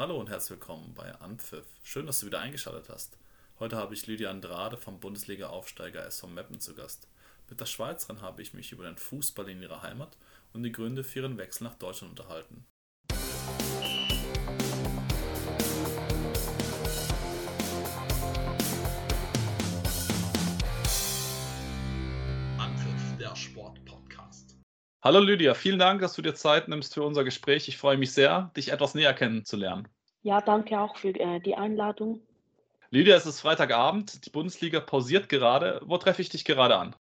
Hallo und herzlich willkommen bei Anpfiff. Schön, dass du wieder eingeschaltet hast. Heute habe ich Lydia Andrade vom Bundesliga-Aufsteiger SV Meppen zu Gast. Mit der Schweizerin habe ich mich über den Fußball in ihrer Heimat und die Gründe für ihren Wechsel nach Deutschland unterhalten. Hallo Lydia, vielen Dank, dass du dir Zeit nimmst für unser Gespräch. Ich freue mich sehr, dich etwas näher kennenzulernen. Ja, danke auch für äh, die Einladung. Lydia, es ist Freitagabend, die Bundesliga pausiert gerade. Wo treffe ich dich gerade an?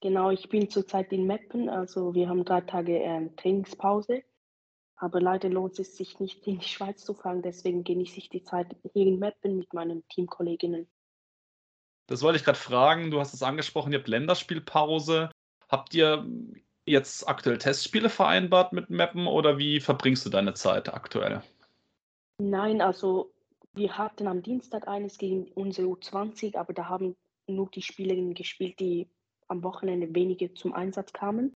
Genau, ich bin zurzeit in Meppen, also wir haben drei Tage ähm, Trainingspause. Aber leider lohnt es sich nicht, in die Schweiz zu fahren, deswegen genieße ich die Zeit hier in Meppen mit meinen Teamkolleginnen. Das wollte ich gerade fragen. Du hast es angesprochen, ihr habt Länderspielpause. Habt ihr jetzt aktuell Testspiele vereinbart mit Meppen oder wie verbringst du deine Zeit aktuell? Nein, also wir hatten am Dienstag eines gegen unsere U20, aber da haben nur die Spielerinnen gespielt, die am Wochenende weniger zum Einsatz kamen.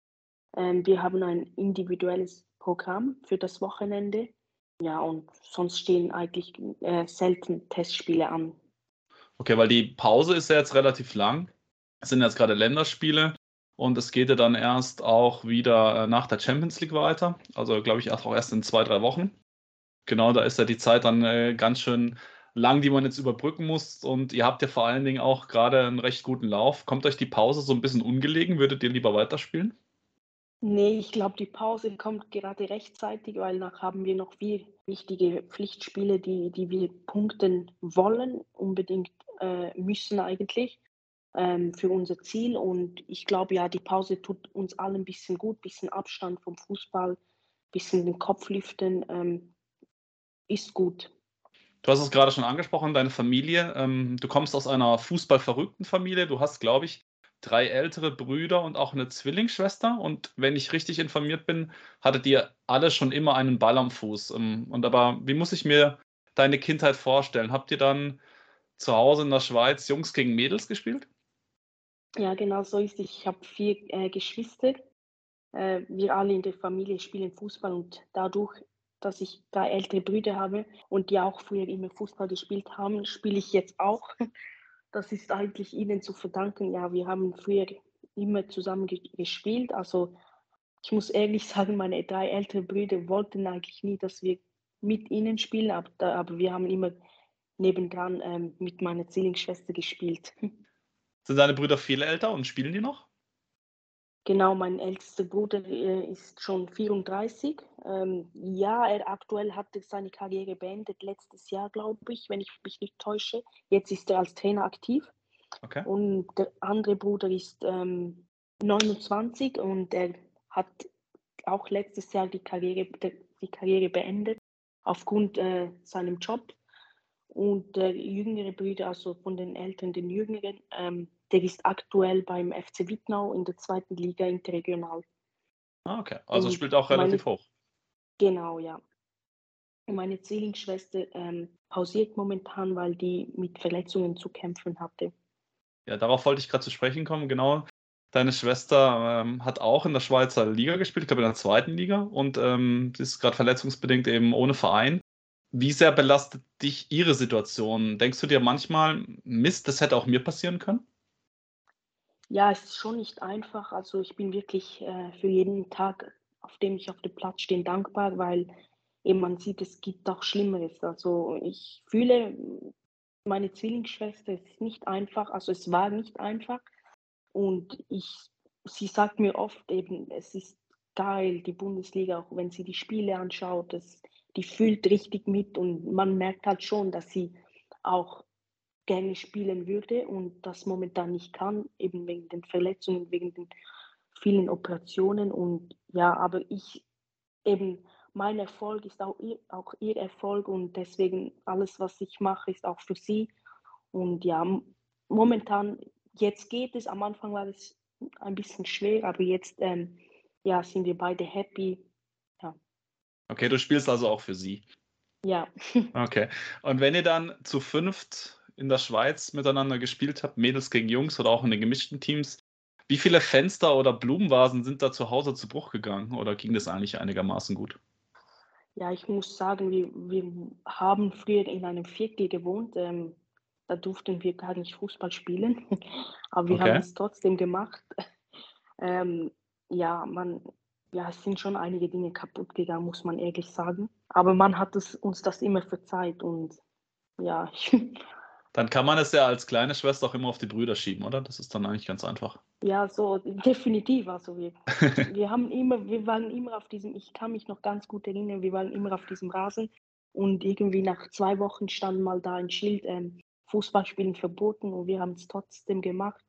Ähm, wir haben ein individuelles Programm für das Wochenende. Ja, und sonst stehen eigentlich äh, selten Testspiele an. Okay, weil die Pause ist ja jetzt relativ lang. Es sind jetzt gerade Länderspiele und es geht ja dann erst auch wieder äh, nach der Champions League weiter. Also glaube ich auch erst in zwei, drei Wochen. Genau, da ist ja die Zeit dann äh, ganz schön lang, die man jetzt überbrücken muss. Und ihr habt ja vor allen Dingen auch gerade einen recht guten Lauf. Kommt euch die Pause so ein bisschen ungelegen? Würdet ihr lieber weiterspielen? Nee, ich glaube, die Pause kommt gerade rechtzeitig, weil nach haben wir noch vier wichtige Pflichtspiele, die, die wir punkten wollen, unbedingt äh, müssen eigentlich ähm, für unser Ziel. Und ich glaube, ja, die Pause tut uns allen ein bisschen gut, ein bisschen Abstand vom Fußball, ein bisschen den Kopf lüften, ähm, ist gut. Du hast es gerade schon angesprochen, deine Familie. Ähm, du kommst aus einer fußballverrückten Familie. Du hast, glaube ich, drei ältere Brüder und auch eine Zwillingsschwester. Und wenn ich richtig informiert bin, hattet ihr alle schon immer einen Ball am Fuß. Ähm, und aber, wie muss ich mir deine Kindheit vorstellen? Habt ihr dann zu Hause in der Schweiz Jungs gegen Mädels gespielt? Ja, genau so ist es. Ich habe vier äh, Geschwister. Äh, wir alle in der Familie spielen Fußball und dadurch dass ich drei ältere Brüder habe und die auch früher immer Fußball gespielt haben, spiele ich jetzt auch. Das ist eigentlich ihnen zu verdanken. Ja, wir haben früher immer zusammen gespielt. Also ich muss ehrlich sagen, meine drei älteren Brüder wollten eigentlich nie, dass wir mit ihnen spielen, aber, aber wir haben immer nebendran ähm, mit meiner Zwillingsschwester gespielt. Sind deine Brüder viel älter und spielen die noch? Genau, mein ältester Bruder äh, ist schon 34. Ähm, ja, er aktuell hat seine Karriere beendet, letztes Jahr, glaube ich, wenn ich mich nicht täusche. Jetzt ist er als Trainer aktiv. Okay. Und der andere Bruder ist ähm, 29 und er hat auch letztes Jahr die Karriere, die Karriere beendet aufgrund äh, seinem Job. Und der jüngere Bruder, also von den Eltern, den jüngeren, ähm, der ist aktuell beim FC Wittnau in der zweiten Liga interregional. Ah, okay. Also Und spielt auch relativ meine, hoch. Genau, ja. Und meine Zwillingsschwester ähm, pausiert momentan, weil die mit Verletzungen zu kämpfen hatte. Ja, darauf wollte ich gerade zu sprechen kommen. Genau. Deine Schwester ähm, hat auch in der Schweizer Liga gespielt, ich glaube in der zweiten Liga und ähm, ist gerade verletzungsbedingt eben ohne Verein. Wie sehr belastet dich ihre Situation? Denkst du dir manchmal, Mist, das hätte auch mir passieren können? Ja, es ist schon nicht einfach. Also ich bin wirklich äh, für jeden Tag, auf dem ich auf dem Platz stehe, dankbar, weil eben man sieht, es gibt auch Schlimmeres. Also ich fühle meine Zwillingsschwester, es ist nicht einfach, also es war nicht einfach. Und ich, sie sagt mir oft eben, es ist geil, die Bundesliga, auch wenn sie die Spiele anschaut, das, die fühlt richtig mit und man merkt halt schon, dass sie auch gerne spielen würde und das momentan nicht kann, eben wegen den Verletzungen, wegen den vielen Operationen. Und ja, aber ich eben, mein Erfolg ist auch ihr, auch ihr Erfolg und deswegen alles, was ich mache, ist auch für sie. Und ja, momentan, jetzt geht es, am Anfang war es ein bisschen schwer, aber jetzt ähm, ja, sind wir beide happy. Okay, du spielst also auch für sie. Ja. Okay. Und wenn ihr dann zu fünft in der Schweiz miteinander gespielt habt, Mädels gegen Jungs oder auch in den gemischten Teams, wie viele Fenster oder Blumenvasen sind da zu Hause zu Bruch gegangen oder ging das eigentlich einigermaßen gut? Ja, ich muss sagen, wir, wir haben früher in einem Viertel gewohnt. Ähm, da durften wir gar nicht Fußball spielen, aber wir haben Okay. es trotzdem gemacht. Ähm, ja, man, ja, es sind schon einige Dinge kaputt gegangen, muss man ehrlich sagen. Aber man hat es, uns das immer verzeiht und ja, Dann kann man es ja als kleine Schwester auch immer auf die Brüder schieben, oder? Das ist dann eigentlich ganz einfach. ja, so definitiv. Also wir, wir haben immer, wir waren immer auf diesem, ich kann mich noch ganz gut erinnern, wir waren immer auf diesem Rasen und irgendwie nach zwei Wochen stand mal da ein Schild, ähm, Fußballspielen verboten und wir haben es trotzdem gemacht.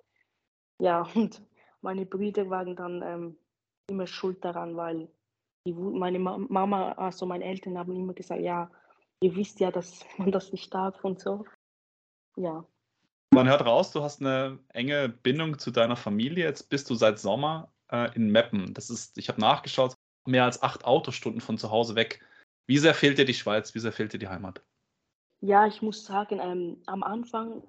Ja, und meine Brüder waren dann ähm, immer schuld daran, weil die, meine Ma Mama, also meine Eltern haben immer gesagt, ja, ihr wisst ja, dass man das nicht darf und so. Ja, Man hört raus, du hast eine enge Bindung zu deiner Familie. Jetzt bist du seit Sommer äh, in Meppen. Das ist, ich habe nachgeschaut, mehr als acht Autostunden von zu Hause weg. Wie sehr fehlt dir die Schweiz? Wie sehr fehlt dir die Heimat? ja, ich muss sagen, ähm, am Anfang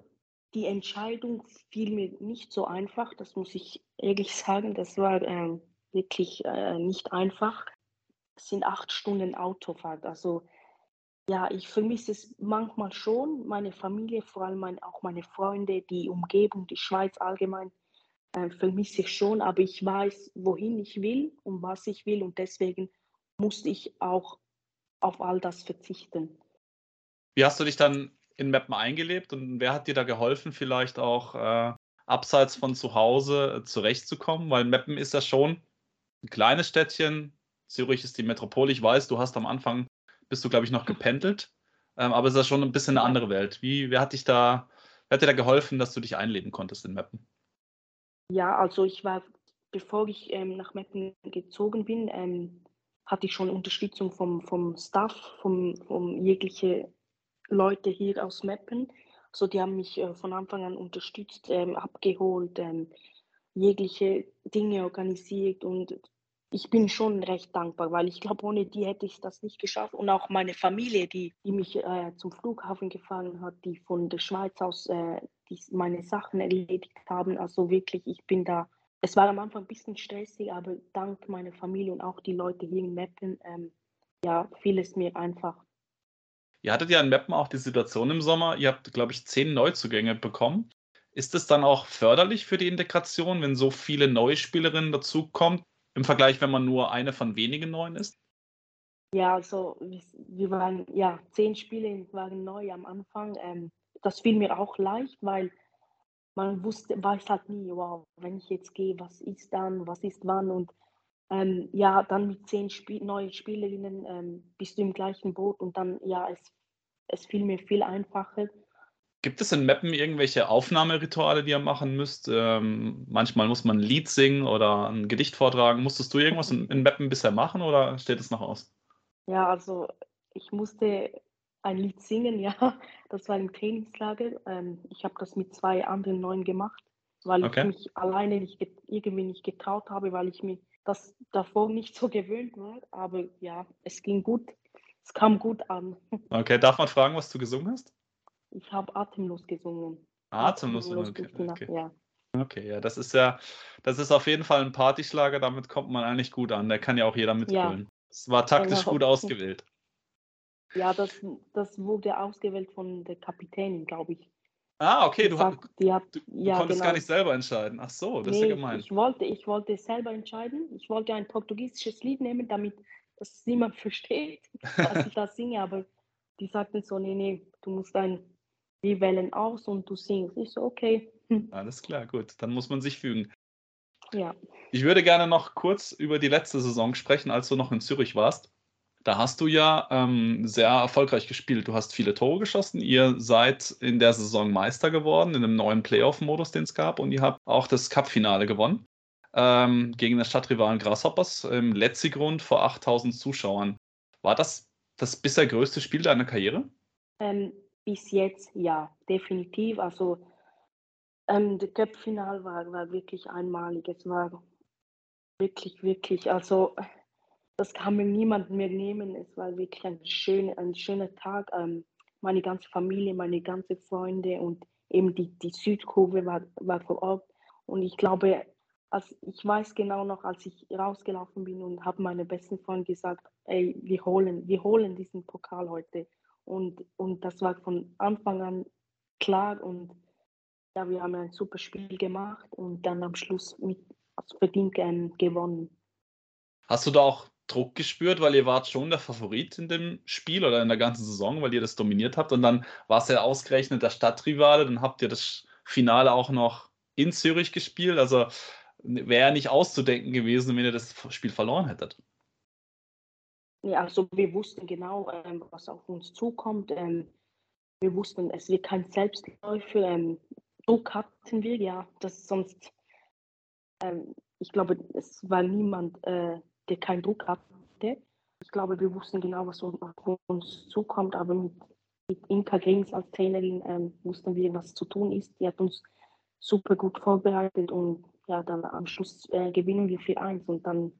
die Entscheidung fiel mir nicht so einfach, das muss ich ehrlich sagen. Das war ähm, wirklich äh, nicht einfach. Es sind acht Stunden Autofahrt. Also ja, ich vermisse es manchmal schon, meine Familie, vor allem mein, auch meine Freunde, die Umgebung, die Schweiz allgemein, äh, vermisse ich schon. Aber ich weiß, wohin ich will und was ich will und deswegen musste ich auch auf all das verzichten. Wie hast du dich dann in Meppen eingelebt und wer hat dir da geholfen, vielleicht auch äh, abseits von zu Hause äh, zurechtzukommen? Weil Meppen ist ja schon ein kleines Städtchen. Zürich ist die Metropole. Ich weiß, du hast am Anfang, bist du, glaube ich, noch gependelt. Ähm, aber es ist schon ein bisschen eine andere Welt. Wie, wer hat dich da, wer hat dir da geholfen, dass du dich einleben konntest in Meppen? Ja, also ich war, bevor ich ähm, nach Meppen gezogen bin, ähm, hatte ich schon Unterstützung vom, vom Staff, vom, vom jegliche Leute hier aus Meppen. So, die haben mich äh, von Anfang an unterstützt, ähm, abgeholt, ähm, jegliche Dinge organisiert und ich bin schon recht dankbar, weil ich glaube, ohne die hätte ich das nicht geschafft. Und auch meine Familie, die, die mich äh, zum Flughafen gefahren hat, die von der Schweiz aus äh, die meine Sachen erledigt haben. Also wirklich, ich bin da. Es war am Anfang ein bisschen stressig, aber dank meiner Familie und auch die Leute hier in Meppen, ähm, ja, fiel es mir einfach. Ihr hattet ja in Meppen auch die Situation im Sommer, ihr habt, glaube ich, zehn Neuzugänge bekommen. Ist es dann auch förderlich für die Integration, wenn so viele neue Spielerinnen dazukommen, im Vergleich, wenn man nur eine von wenigen neuen ist? Ja, also wir waren, ja, zehn Spiele waren neu am Anfang. Ähm, das fiel mir auch leicht, weil man wusste, weiß halt nie, wow, wenn ich jetzt gehe, was ist dann, was ist wann und ähm, ja, dann mit zehn Spiel neuen Spielerinnen ähm, bist du im gleichen Boot und dann, ja, es, es fiel mir viel einfacher. Gibt es in Meppen irgendwelche Aufnahmerituale, die ihr machen müsst? Ähm, manchmal muss man ein Lied singen oder ein Gedicht vortragen. Musstest du irgendwas in, in Meppen bisher machen oder steht es noch aus? Ja, also ich musste ein Lied singen, ja, das war im Trainingslager. Ähm, ich habe das mit zwei anderen Neuen gemacht, weil ich Okay. mich alleine nicht irgendwie nicht getraut habe, weil ich mir das davor nicht so gewöhnt war. Aber ja, es ging gut, es kam gut an. Okay, darf man fragen, was du gesungen hast? Ich habe atemlos gesungen. Atemlos. Okay, die Nacht, okay. ja. Okay, ja, das ist ja, das ist auf jeden Fall ein Partyschlager, damit kommt man eigentlich gut an. Da kann ja auch jeder mitgrölen. Es war taktisch Genau. gut ausgewählt. Ja, das, das wurde ausgewählt von der Kapitänin, glaube ich. Ah, okay, du, sagt- die hat, du, du ja, konntest genau. gar nicht selber entscheiden. Ach so, das ist Nee, ja gemein. ich wollte, ich wollte selber entscheiden. Ich wollte ein portugiesisches Lied nehmen, damit das niemand versteht, was ich da singe. Aber die sagten so, nee, nee, du musst ein, wir wählen aus und du singst. Ich so, okay, hm, Alles klar, gut, dann muss man sich fügen. ja. Ich würde gerne noch kurz über die letzte Saison sprechen, als du noch in Zürich warst. Da hast du ja ähm, sehr erfolgreich gespielt. Du hast viele Tore geschossen. Ihr seid in der Saison Meister geworden, in einem neuen Playoff-Modus, den es gab. Und ihr habt auch das Cup-Finale gewonnen ähm, gegen den Stadtrivalen Grasshoppers im Letzigrund vor 8000 Zuschauern. War das das bisher größte Spiel deiner Karriere? Ähm, bis jetzt ja, definitiv. Also ähm, das Cup-Final war, war wirklich einmalig. Es war wirklich, wirklich, also das kann mir niemand mehr nehmen. Es war wirklich ein, schön, ein schöner Tag. Ähm, meine ganze Familie, meine ganzen Freunde und eben die, die Südkurve war, war vor Ort. Und ich glaube, also ich weiß genau noch, als ich rausgelaufen bin und habe meine besten Freunde gesagt, ey, wir holen, wir holen diesen Pokal heute. Und, und das war von Anfang an klar und ja, wir haben ein super Spiel gemacht und dann am Schluss mit also verdient gewonnen. Hast du da auch Druck gespürt, weil ihr wart schon der Favorit in dem Spiel oder in der ganzen Saison, weil ihr das dominiert habt und dann war es ja ausgerechnet der Stadtrivale, dann habt ihr das Finale auch noch in Zürich gespielt, also wäre nicht auszudenken gewesen, wenn ihr das Spiel verloren hättet. Ja, also wir wussten genau, ähm, was auf uns zukommt. Ähm, wir wussten, es wird kein Selbstläufer. Ähm, Druck hatten wir, ja, das sonst, ähm, ich glaube, es war niemand, äh, der keinen Druck hatte. Ich glaube, wir wussten genau, was auf uns zukommt, aber mit, mit Inka Grings als Trainerin ähm, wussten wir, was zu tun ist. Die hat uns super gut vorbereitet und ja, dann am Schluss äh, gewinnen wir 4-1 und dann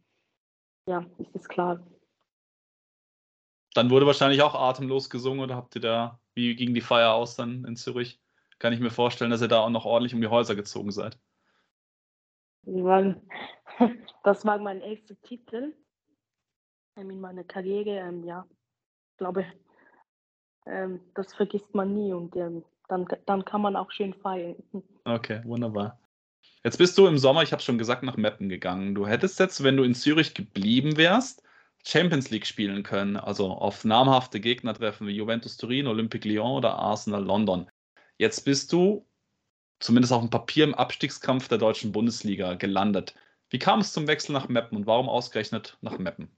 ja, ist es klar. Dann wurde wahrscheinlich auch atemlos gesungen oder habt ihr da, wie ging die Feier aus dann in Zürich? Kann ich mir vorstellen, dass ihr da auch noch ordentlich um die Häuser gezogen seid. Das war mein erster Titel ähm, in meiner Karriere. Ähm, ja, ich glaube, ähm, das vergisst man nie und dann, dann kann man auch schön feiern. Okay, wunderbar. Jetzt bist du im Sommer, ich habe schon gesagt, nach Meppen gegangen. Du hättest jetzt, wenn du in Zürich geblieben wärst, Champions League spielen können, also auf namhafte Gegner treffen wie Juventus Turin, Olympique Lyon oder Arsenal London. Jetzt bist du zumindest auf dem Papier im Abstiegskampf der deutschen Bundesliga gelandet. Wie kam es zum Wechsel nach Meppen und warum ausgerechnet nach Meppen?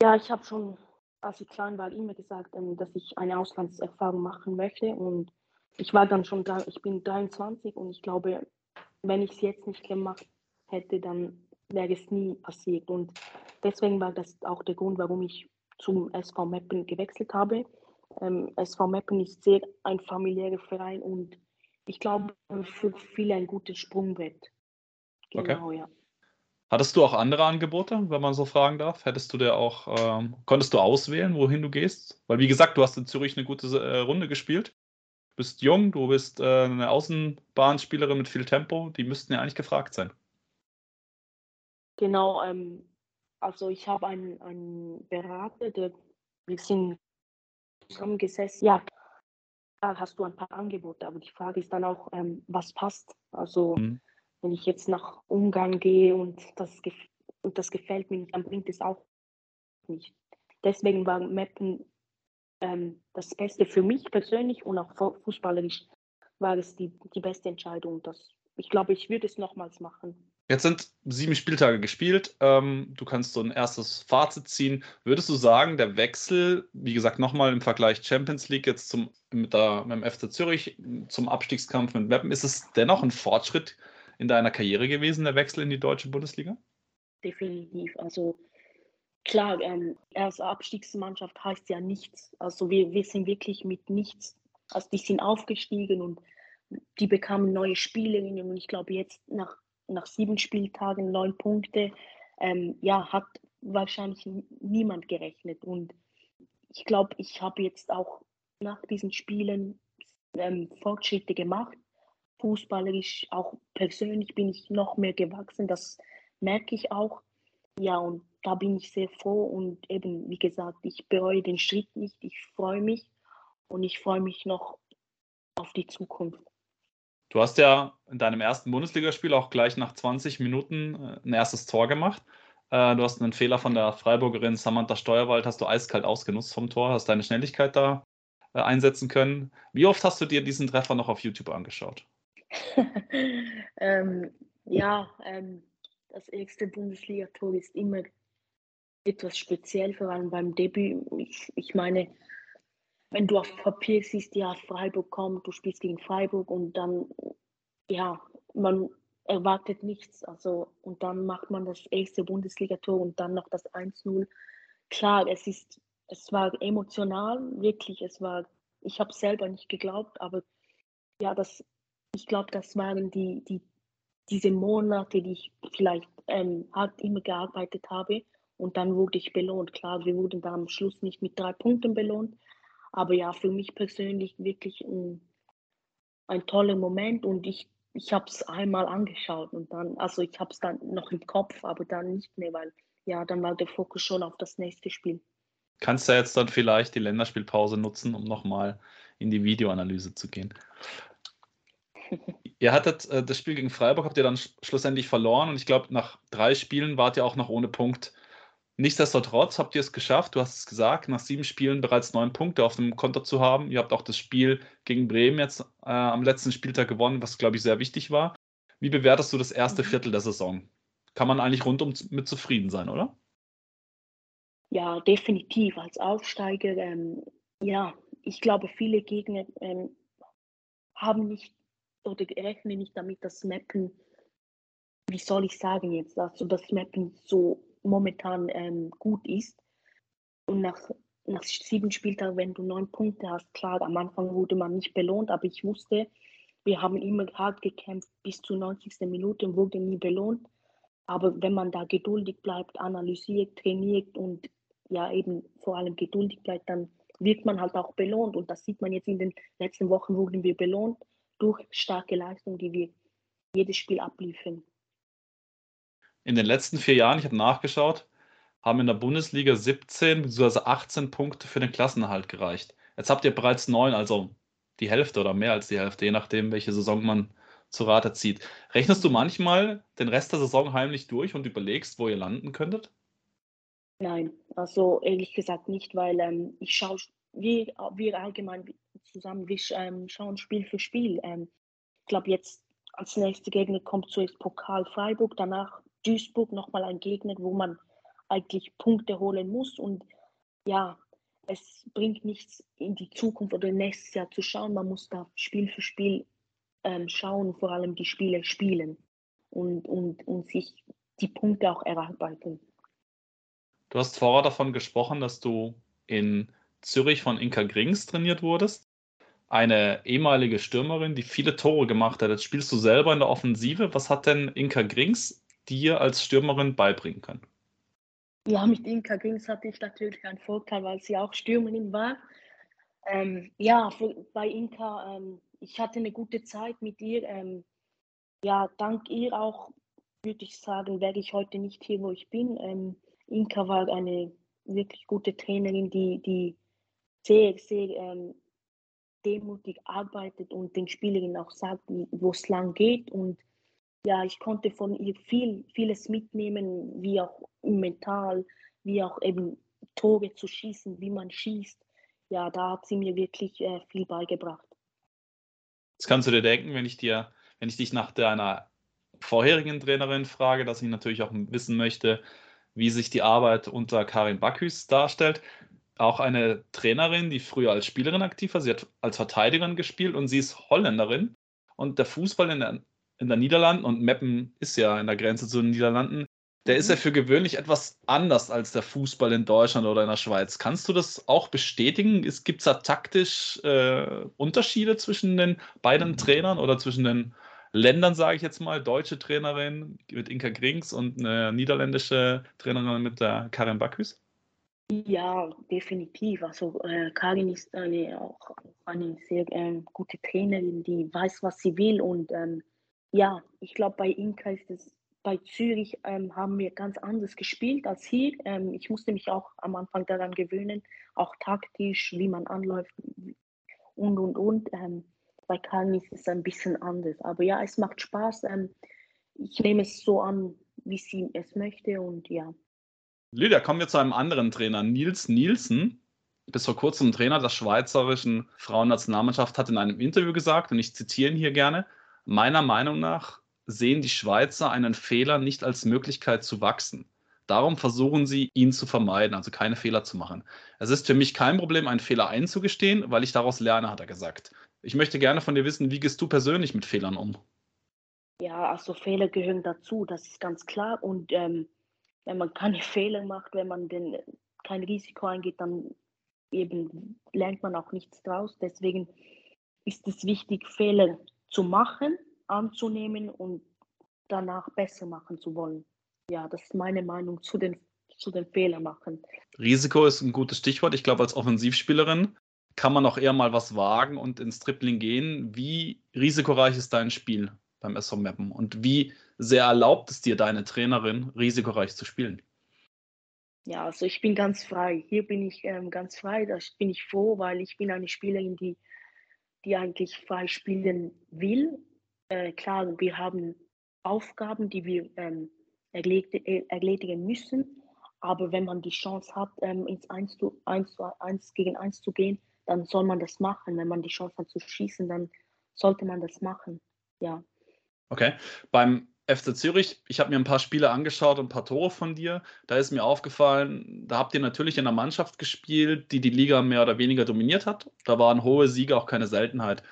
Ja, ich habe schon, als ich klein war, immer gesagt, ähm, dass ich eine Auslandserfahrung machen möchte und ich war dann schon da, ich bin 23 und ich glaube, wenn ich es jetzt nicht gemacht hätte, dann wäre es nie passiert. Und deswegen war das auch der Grund, warum ich zum SV Meppen gewechselt habe. Ähm, SV Meppen ist sehr ein familiärer Verein und ich glaube für viele ein gutes Sprungbrett. Genau, okay. ja. Hattest du auch andere Angebote, wenn man so fragen darf? Hättest du dir auch, ähm, konntest du auswählen, wohin du gehst? Weil wie gesagt, du hast in Zürich eine gute äh, Runde gespielt bist jung, du bist äh, eine Außenbahnspielerin mit viel Tempo, die müssten ja eigentlich gefragt sein. Genau, ähm, also ich habe einen, einen Berater, der, wir sind zusammengesessen. Ja, da hast du ein paar Angebote, aber die Frage ist dann auch, ähm, was passt. Also mhm. wenn ich jetzt nach Ungarn gehe und das, und das gefällt mir nicht, dann bringt es auch nicht. Deswegen war Mappen ähm, das Beste für mich persönlich und auch fußballerisch war es die, die beste Entscheidung. Das, ich glaube, ich würde es nochmals machen. Jetzt sind sieben Spieltage gespielt. Ähm, du kannst so ein erstes Fazit ziehen. Würdest du sagen, der Wechsel, wie gesagt, nochmal im Vergleich Champions League jetzt zum, mit, der, mit dem FC Zürich zum Abstiegskampf mit Meppen, ist es dennoch ein Fortschritt in deiner Karriere gewesen, der Wechsel in die deutsche Bundesliga? Definitiv. Also klar, ähm, erste Abstiegsmannschaft heißt ja nichts. Also wir, wir sind wirklich mit nichts. Also die sind aufgestiegen und die bekamen neue Spielerinnen und ich glaube jetzt nach, nach sieben Spieltagen neun Punkte, ähm, ja, hat wahrscheinlich niemand gerechnet. Und ich glaube, ich habe jetzt auch nach diesen Spielen ähm, Fortschritte gemacht. Fußballerisch, auch persönlich bin ich noch mehr gewachsen. Das merke ich auch. Ja, und da bin ich sehr froh und eben, wie gesagt, ich bereue den Schritt nicht. Ich freue mich und ich freue mich noch auf die Zukunft. Du hast ja in deinem ersten Bundesligaspiel auch gleich nach 20 Minuten äh, ein erstes Tor gemacht. Äh, du hast einen Fehler von der Freiburgerin Samantha Steuerwald, hast du eiskalt ausgenutzt vom Tor, hast deine Schnelligkeit da äh, einsetzen können. Wie oft hast du dir diesen Treffer noch auf YouTube angeschaut? ähm, ja, ähm, das erste Bundesligator ist immer etwas speziell, vor allem beim Debüt. Ich, ich meine, wenn du auf Papier siehst, ja, Freiburg kommt, du spielst gegen Freiburg und dann, ja, man erwartet nichts. Also, und dann macht man das erste Bundesligator und dann noch das 1-0. Klar, es ist, es war emotional, wirklich, es war, ich habe selber nicht geglaubt, aber ja, das, ich glaube, das waren die, die, diese Monate, die ich vielleicht ähm, hart immer gearbeitet habe und dann wurde ich belohnt. Klar, wir wurden dann am Schluss nicht mit drei Punkten belohnt, aber ja, für mich persönlich wirklich ein, ein toller Moment und ich ich habe es einmal angeschaut und dann, also ich habe es dann noch im Kopf, aber dann nicht mehr, weil ja, dann war der Fokus schon auf das nächste Spiel. Kannst du jetzt dann vielleicht die Länderspielpause nutzen, um nochmal in die Videoanalyse zu gehen? ihr hattet äh, das Spiel gegen Freiburg, habt ihr dann sch schlussendlich verloren und ich glaube, nach drei Spielen wart ihr auch noch ohne Punkt. Nichtsdestotrotz habt ihr es geschafft, du hast es gesagt, nach sieben Spielen bereits neun Punkte auf dem Konto zu haben. Ihr habt auch das Spiel gegen Bremen jetzt äh, am letzten Spieltag gewonnen, was, glaube ich, sehr wichtig war. Wie bewertest du das erste mhm. Viertel der Saison? Kann man eigentlich rundum mit zufrieden sein, oder? Ja, definitiv. Als Aufsteiger, ähm, ja, ich glaube, viele Gegner ähm, haben nicht oder rechnen nicht damit, dass Mappen, wie soll ich sagen jetzt, also das Mappen so momentan ähm, gut ist. Und nach, nach sieben Spieltagen, wenn du neun Punkte hast, klar, am Anfang wurde man nicht belohnt, aber ich wusste, wir haben immer hart gekämpft bis zur 90. Minute und wurde nie belohnt. Aber wenn man da geduldig bleibt, analysiert, trainiert und ja eben vor allem geduldig bleibt, dann wird man halt auch belohnt. Und das sieht man jetzt in den letzten Wochen, wurden wir belohnt durch starke Leistung, die wir jedes Spiel abliefern. In den letzten vier Jahren, ich habe nachgeschaut, haben in der Bundesliga 17 bzw. 18 Punkte für den Klassenerhalt gereicht. Jetzt habt ihr bereits neun, also die Hälfte oder mehr als die Hälfte, je nachdem, welche Saison man zu Rate zieht. Rechnest du manchmal den Rest der Saison heimlich durch und überlegst, wo ihr landen könntet? Nein, also ehrlich gesagt nicht, weil ähm, ich schaue, wir, wir allgemein zusammen, wir ähm, schauen Spiel für Spiel. Ähm, ich glaube, jetzt als nächster Gegner kommt zuerst Pokal Freiburg, danach Duisburg, nochmal ein Gegner, wo man eigentlich Punkte holen muss. Und ja, es bringt nichts in die Zukunft oder nächstes Jahr zu schauen. Man muss da Spiel für Spiel ähm, schauen, vor allem die Spiele spielen und, und, und sich die Punkte auch erarbeiten. Du hast vorher davon gesprochen, dass du in Zürich von Inka Grings trainiert wurdest. Eine ehemalige Stürmerin, die viele Tore gemacht hat. Jetzt spielst du selber in der Offensive. Was hat denn Inka Grings dir als Stürmerin beibringen können? Ja, mit Inka Grings hatte ich natürlich einen Vorteil, weil sie auch Stürmerin war. Ähm, ja, für, bei Inka, ähm, ich hatte eine gute Zeit mit ihr. Ähm, ja, dank ihr auch, würde ich sagen, wäre ich heute nicht hier, wo ich bin. Ähm, Inka war eine wirklich gute Trainerin, die, die sehr, sehr ähm, demutig arbeitet und den Spielerinnen auch sagt, wo es lang geht. Und ja, ich konnte von ihr viel, vieles mitnehmen, wie auch mental, wie auch eben Tore zu schießen, wie man schießt. Ja, da hat sie mir wirklich äh, viel beigebracht. Das kannst du dir denken, wenn ich dir, wenn ich dich nach deiner vorherigen Trainerin frage, dass ich natürlich auch wissen möchte, wie sich die Arbeit unter Karin Backhüs darstellt auch eine Trainerin, die früher als Spielerin aktiv war. Sie hat als Verteidigerin gespielt und sie ist Holländerin. Und der Fußball in der, in der Niederlanden, und Meppen ist ja in der Grenze zu den Niederlanden, der ist ja mhm. für gewöhnlich etwas anders als der Fußball in Deutschland oder in der Schweiz. Kannst du das auch bestätigen? Gibt es da taktisch äh, Unterschiede zwischen den beiden Trainern oder zwischen den Ländern, sage ich jetzt mal? Deutsche Trainerin mit Inka Grings und eine niederländische Trainerin mit der Karin Backhus? Ja, definitiv. Also äh, Karin ist eine, auch eine sehr ähm, gute Trainerin, die weiß, was sie will. Und ähm, ja, ich glaube, bei Inka ist es, bei Zürich ähm, haben wir ganz anders gespielt als hier. Ähm, ich musste mich auch am Anfang daran gewöhnen, auch taktisch, wie man anläuft und, und, und. Ähm, bei Karin ist es ein bisschen anders. Aber ja, es macht Spaß. Ähm, ich nehme es so an, wie sie es möchte und ja. Lydia, kommen wir zu einem anderen Trainer. Nils Nielsen, bis vor kurzem Trainer der schweizerischen Frauennationalmannschaft, hat in einem Interview gesagt, und ich zitiere ihn hier gerne, meiner Meinung nach sehen die Schweizer einen Fehler nicht als Möglichkeit zu wachsen. Darum versuchen sie, ihn zu vermeiden, also keine Fehler zu machen. Es ist für mich kein Problem, einen Fehler einzugestehen, weil ich daraus lerne, hat er gesagt. Ich möchte gerne von dir wissen, wie gehst du persönlich mit Fehlern um? Ja, also Fehler gehören dazu, das ist ganz klar. Und ähm, wenn man keine Fehler macht, wenn man den, kein Risiko eingeht, dann eben lernt man auch nichts draus. Deswegen ist es wichtig, Fehler zu machen, anzunehmen und danach besser machen zu wollen. Ja, das ist meine Meinung zu den, zu den Fehlern machen. Risiko ist ein gutes Stichwort. Ich glaube, als Offensivspielerin kann man auch eher mal was wagen und ins Tripling gehen. Wie risikoreich ist dein Spiel? beim SV Meppen? Und wie sehr erlaubt es dir deine Trainerin, risikoreich zu spielen? Ja, also ich bin ganz frei. Hier bin ich ähm, ganz frei. Da bin ich froh, weil ich bin eine Spielerin, die, die eigentlich frei spielen will. Äh, klar, wir haben Aufgaben, die wir ähm, äh, erledigen müssen. Aber wenn man die Chance hat, ähm, ins 1, zu, 1, 1 gegen 1 zu gehen, dann soll man das machen. Wenn man die Chance hat zu schießen, dann sollte man das machen. Ja. Okay. Beim FC Zürich, ich habe mir ein paar Spiele angeschaut und ein paar Tore von dir. Da ist mir aufgefallen, da habt ihr natürlich in einer Mannschaft gespielt, die die Liga mehr oder weniger dominiert hat. Da waren hohe Siege auch keine Seltenheit.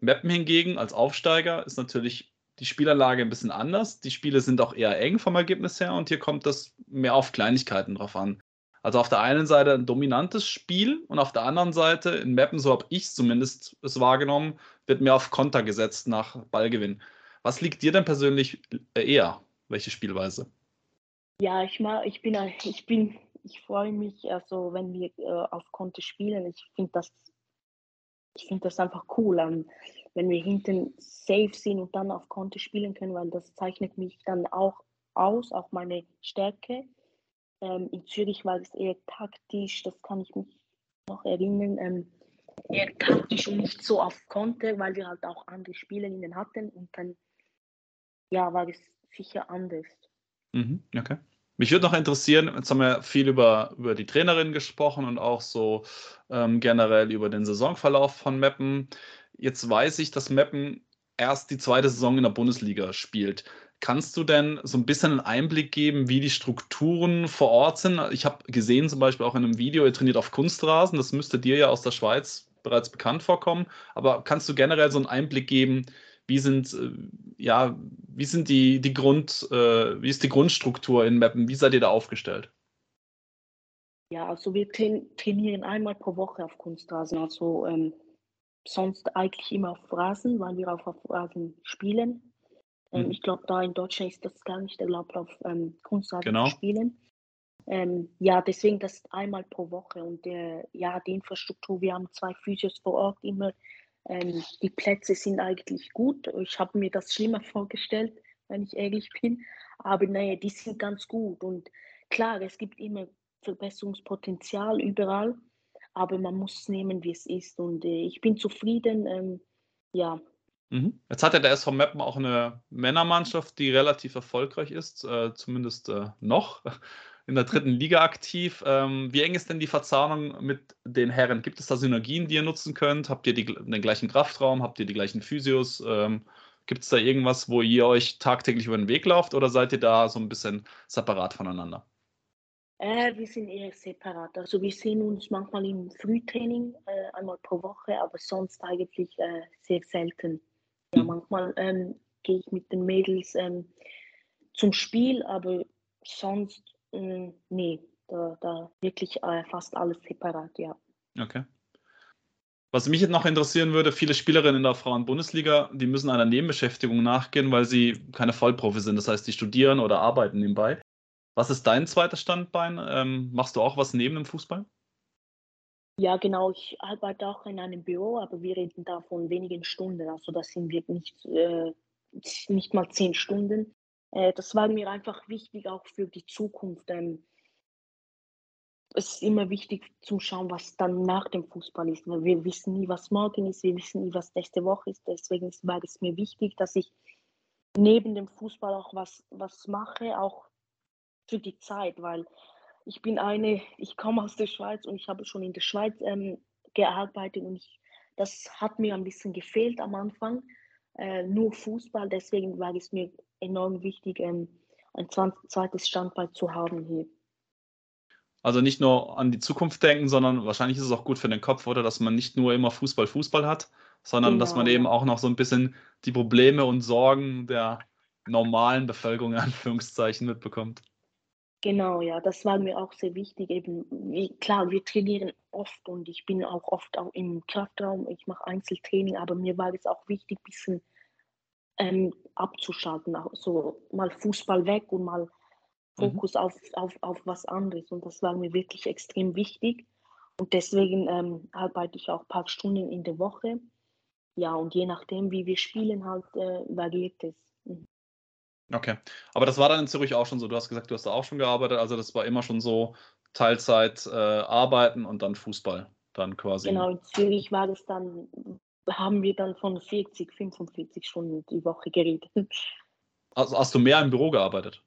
Meppen hingegen als Aufsteiger ist natürlich die Spielanlage ein bisschen anders. Die Spiele sind auch eher eng vom Ergebnis her und hier kommt das mehr auf Kleinigkeiten drauf an. Also auf der einen Seite ein dominantes Spiel und auf der anderen Seite in Meppen, so habe ich zumindest es wahrgenommen, wird mehr auf Konter gesetzt nach Ballgewinn. Was liegt dir denn persönlich äh, eher? Welche Spielweise? Ja, ich mag, ich bin, ich bin, ich freue mich, also wenn wir äh, auf Konter spielen. Ich finde das, ich finde das einfach cool, ähm, wenn wir hinten safe sind und dann auf Konter spielen können, weil das zeichnet mich dann auch aus, auch meine Stärke. Ähm, in Zürich war es eher taktisch, das kann ich mich noch erinnern. Ähm, eher taktisch und nicht so auf Konter, weil wir halt auch andere Spielerinnen hatten und dann ja, war es sicher anders. Mhm, okay. Mich würde noch interessieren, jetzt haben wir viel über, über die Trainerin gesprochen und auch so ähm, generell über den Saisonverlauf von Meppen. Jetzt weiß ich, dass Meppen erst die zweite Saison in der Bundesliga spielt. Kannst du denn so ein bisschen einen Einblick geben, wie die Strukturen vor Ort sind? Ich habe gesehen, zum Beispiel auch in einem Video, ihr trainiert auf Kunstrasen. Das müsste dir ja aus der Schweiz bereits bekannt vorkommen. Aber kannst du generell so einen Einblick geben, wie sind, äh, ja, wie sind die, die Grund, äh, wie ist die Grundstruktur in Mappen? Wie seid ihr da aufgestellt? Ja, also wir trainieren einmal pro Woche auf Kunstrasen, also ähm, sonst eigentlich immer auf Rasen, weil wir auch auf Rasen spielen. Ähm, mhm. Ich glaube, da in Deutschland ist das gar nicht erlaubt, auf ähm, Kunstrasen genau. zu spielen. Ähm, ja, deswegen das einmal pro Woche und äh, ja, die Infrastruktur, wir haben zwei Physios vor Ort immer ähm, die Plätze sind eigentlich gut. Ich habe mir das schlimmer vorgestellt, wenn ich ehrlich bin. Aber naja, die sind ganz gut. Und klar, es gibt immer Verbesserungspotenzial überall, aber man muss es nehmen, wie es ist. Und äh, ich bin zufrieden. Ähm, ja. Mhm. Jetzt hat ja der SV Meppen auch eine Männermannschaft, die relativ erfolgreich ist, äh, zumindest äh, noch in der dritten Liga aktiv. Ähm, wie eng ist denn die Verzahnung mit den Herren? Gibt es da Synergien, die ihr nutzen könnt? Habt ihr die, den gleichen Kraftraum? Habt ihr die gleichen Physios? Ähm, Gibt es da irgendwas, wo ihr euch tagtäglich über den Weg lauft oder seid ihr da so ein bisschen separat voneinander? Äh, wir sind eher separat. Also wir sehen uns manchmal im Frühtraining äh, einmal pro Woche, aber sonst eigentlich äh, sehr selten. Ja, hm. manchmal ähm, gehe ich mit den Mädels ähm, zum Spiel, aber sonst äh, nee, da, da wirklich äh, fast alles separat, ja. Okay. Was mich jetzt noch interessieren würde, viele Spielerinnen in der Frauen-Bundesliga, die müssen einer Nebenbeschäftigung nachgehen, weil sie keine Vollprofi sind. Das heißt, die studieren oder arbeiten nebenbei. Was ist dein zweites Standbein? Ähm, machst du auch was neben dem Fußball? Ja, genau. Ich arbeite auch in einem Büro, aber wir reden da von wenigen Stunden. Also das sind wir nicht, äh, nicht mal zehn Stunden. Äh, das war mir einfach wichtig, auch für die Zukunft. Ähm, es ist immer wichtig zu schauen, was dann nach dem Fußball ist. Wir wissen nie, was morgen ist, wir wissen nie, was nächste Woche ist. Deswegen war es mir wichtig, dass ich neben dem Fußball auch was, was mache, auch für die Zeit, weil ich bin eine, ich komme aus der Schweiz und ich habe schon in der Schweiz ähm, gearbeitet und ich, das hat mir ein bisschen gefehlt am Anfang, äh, nur Fußball, deswegen war es mir enorm wichtig, ähm, ein zweites Standbein zu haben hier. Also nicht nur an die Zukunft denken, sondern wahrscheinlich ist es auch gut für den Kopf, oder dass man nicht nur immer Fußball, Fußball hat, sondern genau, dass man eben auch noch so ein bisschen die Probleme und Sorgen der normalen Bevölkerung in Anführungszeichen mitbekommt. Genau, ja, das war mir auch sehr wichtig. Eben, wie, klar, wir trainieren oft und ich bin auch oft auch im Kraftraum, ich mache Einzeltraining, aber mir war es auch wichtig, ein bisschen ähm, abzuschalten, so mal Fußball weg und mal mhm. Fokus mhm. auf, auf, auf was anderes. Und das war mir wirklich extrem wichtig. Und deswegen ähm, arbeite ich auch ein paar Stunden in der Woche. ja, und je nachdem, wie wir spielen, halt äh, variiert es. Mhm. Okay. Aber das war dann in Zürich auch schon so. Du hast gesagt, du hast da auch schon gearbeitet. Also das war immer schon so Teilzeit äh, arbeiten und dann Fußball dann quasi. Genau, in Zürich war das dann, haben wir dann von 40, 45 Stunden die Woche geredet. Also hast du mehr im Büro gearbeitet?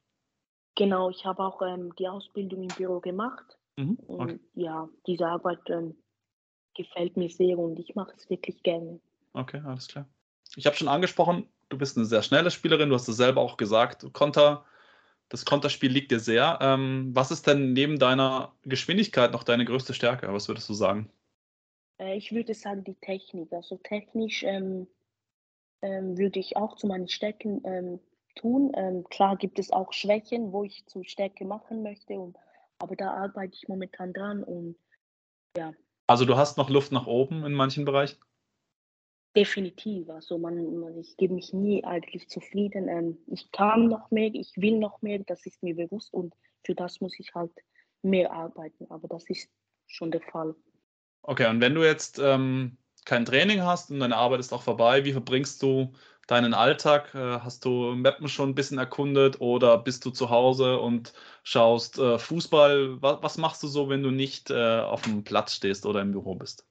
Genau, ich habe auch ähm, die Ausbildung im Büro gemacht. Mhm. Und Okay. ja, diese Arbeit ähm, gefällt mir sehr und ich mache es wirklich gerne. okay, alles klar. Ich habe schon angesprochen, du bist eine sehr schnelle Spielerin. Du hast es selber auch gesagt. Konter, das Konterspiel liegt dir sehr. Ähm, was ist denn neben deiner Geschwindigkeit noch deine größte Stärke? Was würdest du sagen? Äh, ich würde sagen, die Technik. Also technisch ähm, ähm, würde ich auch zu meinen Stärken ähm, tun. Ähm, klar gibt es auch Schwächen, wo ich zu Stärke machen möchte, und, aber da arbeite ich momentan dran und Also du hast noch Luft nach oben in manchen Bereichen? definitiv. Also man, man ich gebe mich nie eigentlich zufrieden. Ähm, ich kann noch mehr, ich will noch mehr, das ist mir bewusst und für das muss ich halt mehr arbeiten. Aber das ist schon der Fall. Okay, und wenn du jetzt ähm, kein Training hast und deine Arbeit ist auch vorbei, wie verbringst du deinen Alltag? Äh, hast du Mappen schon ein bisschen erkundet oder bist du zu Hause und schaust äh, Fußball? Was, was machst du so, wenn du nicht äh, auf dem Platz stehst oder im Büro bist?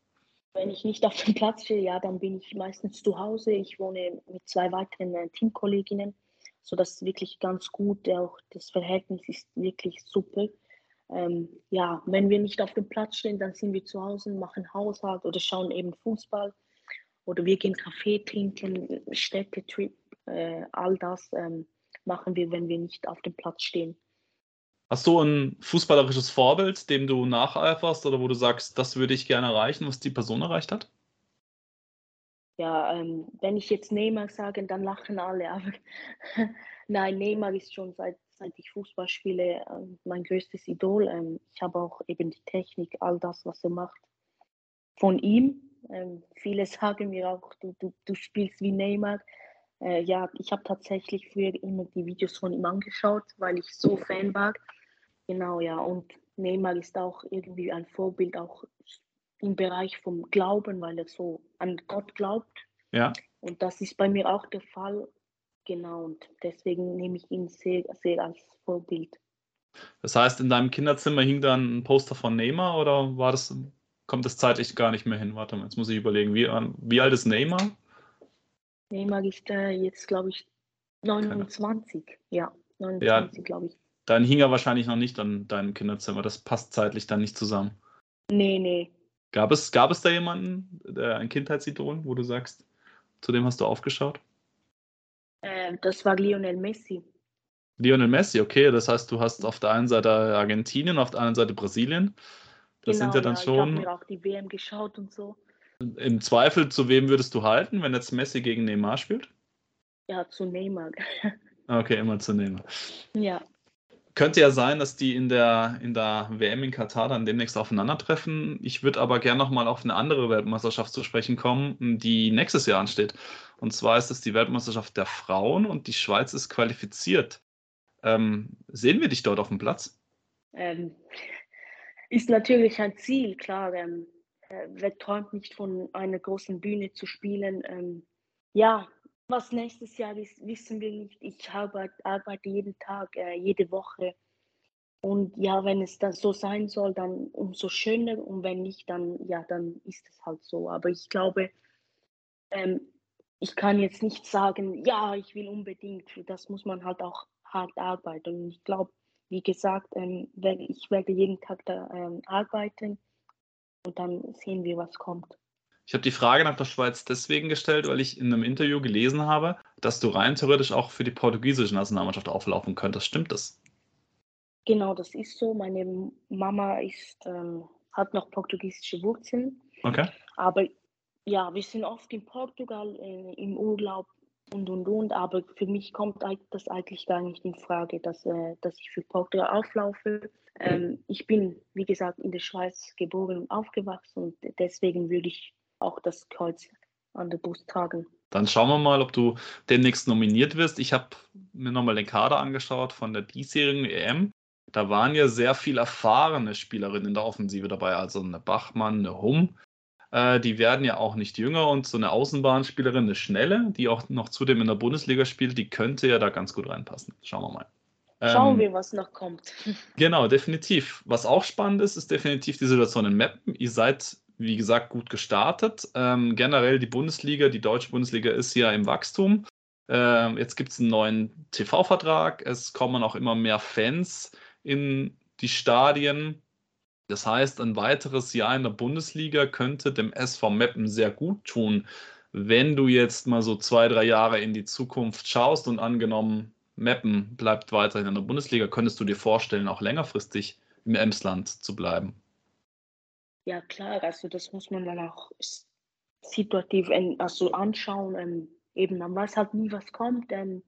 Wenn ich nicht auf dem Platz stehe, ja, dann bin ich meistens zu Hause. Ich wohne mit zwei weiteren äh, Teamkolleginnen, so das ist wirklich ganz gut. Auch das Verhältnis ist wirklich super. Ähm, ja, wenn wir nicht auf dem Platz stehen, dann sind wir zu Hause, machen Haushalt oder schauen eben Fußball oder wir gehen Kaffee trinken, Städtetrip, äh, all das ähm, machen wir, wenn wir nicht auf dem Platz stehen. Hast du ein fußballerisches Vorbild, dem du nacheiferst oder wo du sagst, das würde ich gerne erreichen, was die Person erreicht hat? Ja, ähm, wenn ich jetzt Neymar sage, dann lachen alle. Aber nein, Neymar ist schon seit, seit ich Fußball spiele ähm, mein größtes Idol. Ähm, ich habe auch eben die Technik, all das, was er macht, von ihm. Ähm, viele sagen mir auch, du, du, du spielst wie Neymar. Äh, ja, ich habe tatsächlich früher immer die Videos von ihm angeschaut, weil ich so Fan war. Genau, ja. Und Neymar ist auch irgendwie ein Vorbild, auch im Bereich vom Glauben, weil er so an Gott glaubt. Ja. Und das ist bei mir auch der Fall. Genau, und deswegen nehme ich ihn sehr, sehr als Vorbild. Das heißt, in deinem Kinderzimmer hing dann ein Poster von Neymar oder war das, kommt das zeitlich gar nicht mehr hin? Warte mal, jetzt muss ich überlegen, wie, wie alt ist Neymar? Neymar ist äh, jetzt, glaube ich, 29. Ja, 29, glaube ich. Dann hing er wahrscheinlich noch nicht an deinem Kinderzimmer. Das passt zeitlich dann nicht zusammen. Nee, nee. Gab es, gab es da jemanden, der ein Kindheitsidol, wo du sagst, zu dem hast du aufgeschaut? Äh, das war Lionel Messi. Lionel Messi, okay. Das heißt, du hast auf der einen Seite Argentinien, auf der anderen Seite Brasilien. Das genau, sind ja dann ja, Ich schon. habe mir auch die WM geschaut und so. Im Zweifel, zu wem würdest du halten, wenn jetzt Messi gegen Neymar spielt? Ja, zu Neymar. Okay, immer zu Neymar. ja. Könnte ja sein, dass die in der, in der WM in Katar dann demnächst aufeinandertreffen. Ich würde aber gerne nochmal auf eine andere Weltmeisterschaft zu sprechen kommen, die nächstes Jahr ansteht. Und zwar ist es die Weltmeisterschaft der Frauen und die Schweiz ist qualifiziert. Ähm, sehen wir dich dort auf dem Platz? Ähm, ist natürlich ein Ziel, klar. Ähm, äh, wer träumt nicht von einer großen Bühne zu spielen? Ähm, ja, was nächstes Jahr ist, wissen wir nicht. Ich arbeite, jeden Tag, äh, jede Woche. Und ja, wenn es dann so sein soll, dann umso schöner. Und wenn nicht, dann ja, dann ist es halt so. Aber ich glaube, ähm, ich kann jetzt nicht sagen, ja, ich will unbedingt. Das muss man halt auch hart arbeiten. Und ich glaube, wie gesagt, ähm, ich werde jeden Tag da ähm, arbeiten und dann sehen wir, was kommt. Ich habe die Frage nach der Schweiz deswegen gestellt, weil ich in einem Interview gelesen habe, dass du rein theoretisch auch für die portugiesische Nationalmannschaft auflaufen könntest. Stimmt das? Genau, das ist so. Meine Mama ist, ähm, hat noch portugiesische Wurzeln. Okay. Aber ja, wir sind oft in Portugal äh, im Urlaub und und und. Aber für mich kommt das eigentlich gar nicht in Frage, dass, äh, dass ich für Portugal auflaufe. Ähm, ich bin, wie gesagt, in der Schweiz geboren und aufgewachsen und deswegen würde ich auch das Kreuz an der Brust tragen. Dann schauen wir mal, ob du demnächst nominiert wirst. Ich habe mir nochmal den Kader angeschaut von der diesjährigen EM. Da waren ja sehr viel erfahrene Spielerinnen in der Offensive dabei, also eine Bachmann, eine Hum. Äh, die werden ja auch nicht jünger und so eine Außenbahnspielerin, eine schnelle, die auch noch zudem in der Bundesliga spielt, die könnte ja da ganz gut reinpassen. Schauen wir mal. Schauen ähm, wir, was noch kommt. Genau, definitiv. Was auch spannend ist, ist definitiv die Situation in Meppen. Ihr seid, wie gesagt, gut gestartet. Ähm, generell die Bundesliga, die deutsche Bundesliga ist ja im Wachstum. Ähm, jetzt gibt es einen neuen TV-Vertrag. Es kommen auch immer mehr Fans in die Stadien. Das heißt, ein weiteres Jahr in der Bundesliga könnte dem SV Meppen sehr gut tun, wenn du jetzt mal so zwei, drei Jahre in die Zukunft schaust und angenommen, Meppen bleibt weiterhin in der Bundesliga, könntest du dir vorstellen, auch längerfristig im Emsland zu bleiben? Ja, klar, also das muss man dann auch situativ also anschauen. Ähm, eben, man weiß halt nie, was kommt. Ähm,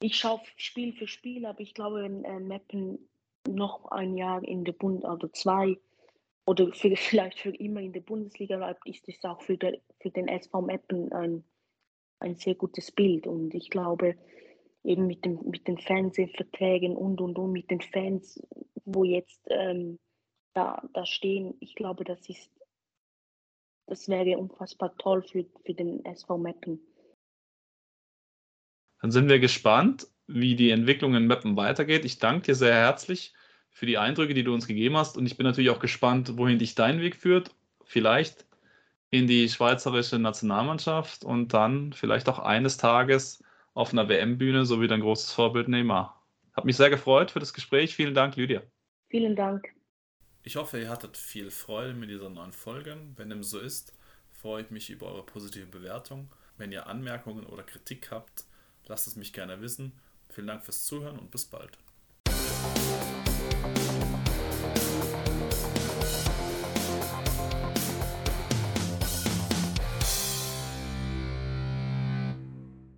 ich schaue Spiel für Spiel, aber ich glaube, wenn äh, Meppen noch ein Jahr in der Bund oder zwei oder für, vielleicht für immer in der Bundesliga bleibt, ist es auch für, der, für den SV Meppen ein, ein sehr gutes Bild. Und ich glaube, eben mit, dem, mit den Fernsehverträgen und und und mit den Fans, wo jetzt ähm, da, da stehen, ich glaube, das ist das wäre unfassbar toll für, für den SV Meppen. Dann sind wir gespannt, wie die Entwicklung in Meppen weitergeht. Ich danke dir sehr herzlich für die Eindrücke, die du uns gegeben hast. Und ich bin natürlich auch gespannt, wohin dich dein Weg führt. Vielleicht in die schweizerische Nationalmannschaft und dann vielleicht auch eines Tages auf einer WM-Bühne, so wie dein großes Vorbild Neymar. Hat mich sehr gefreut für das Gespräch. Vielen Dank, Lydia. Vielen Dank. Ich hoffe, ihr hattet viel Freude mit dieser neuen Folge. Wenn dem so ist, freue ich mich über eure positive Bewertung. Wenn ihr Anmerkungen oder Kritik habt, lasst es mich gerne wissen. Vielen Dank fürs Zuhören und bis bald.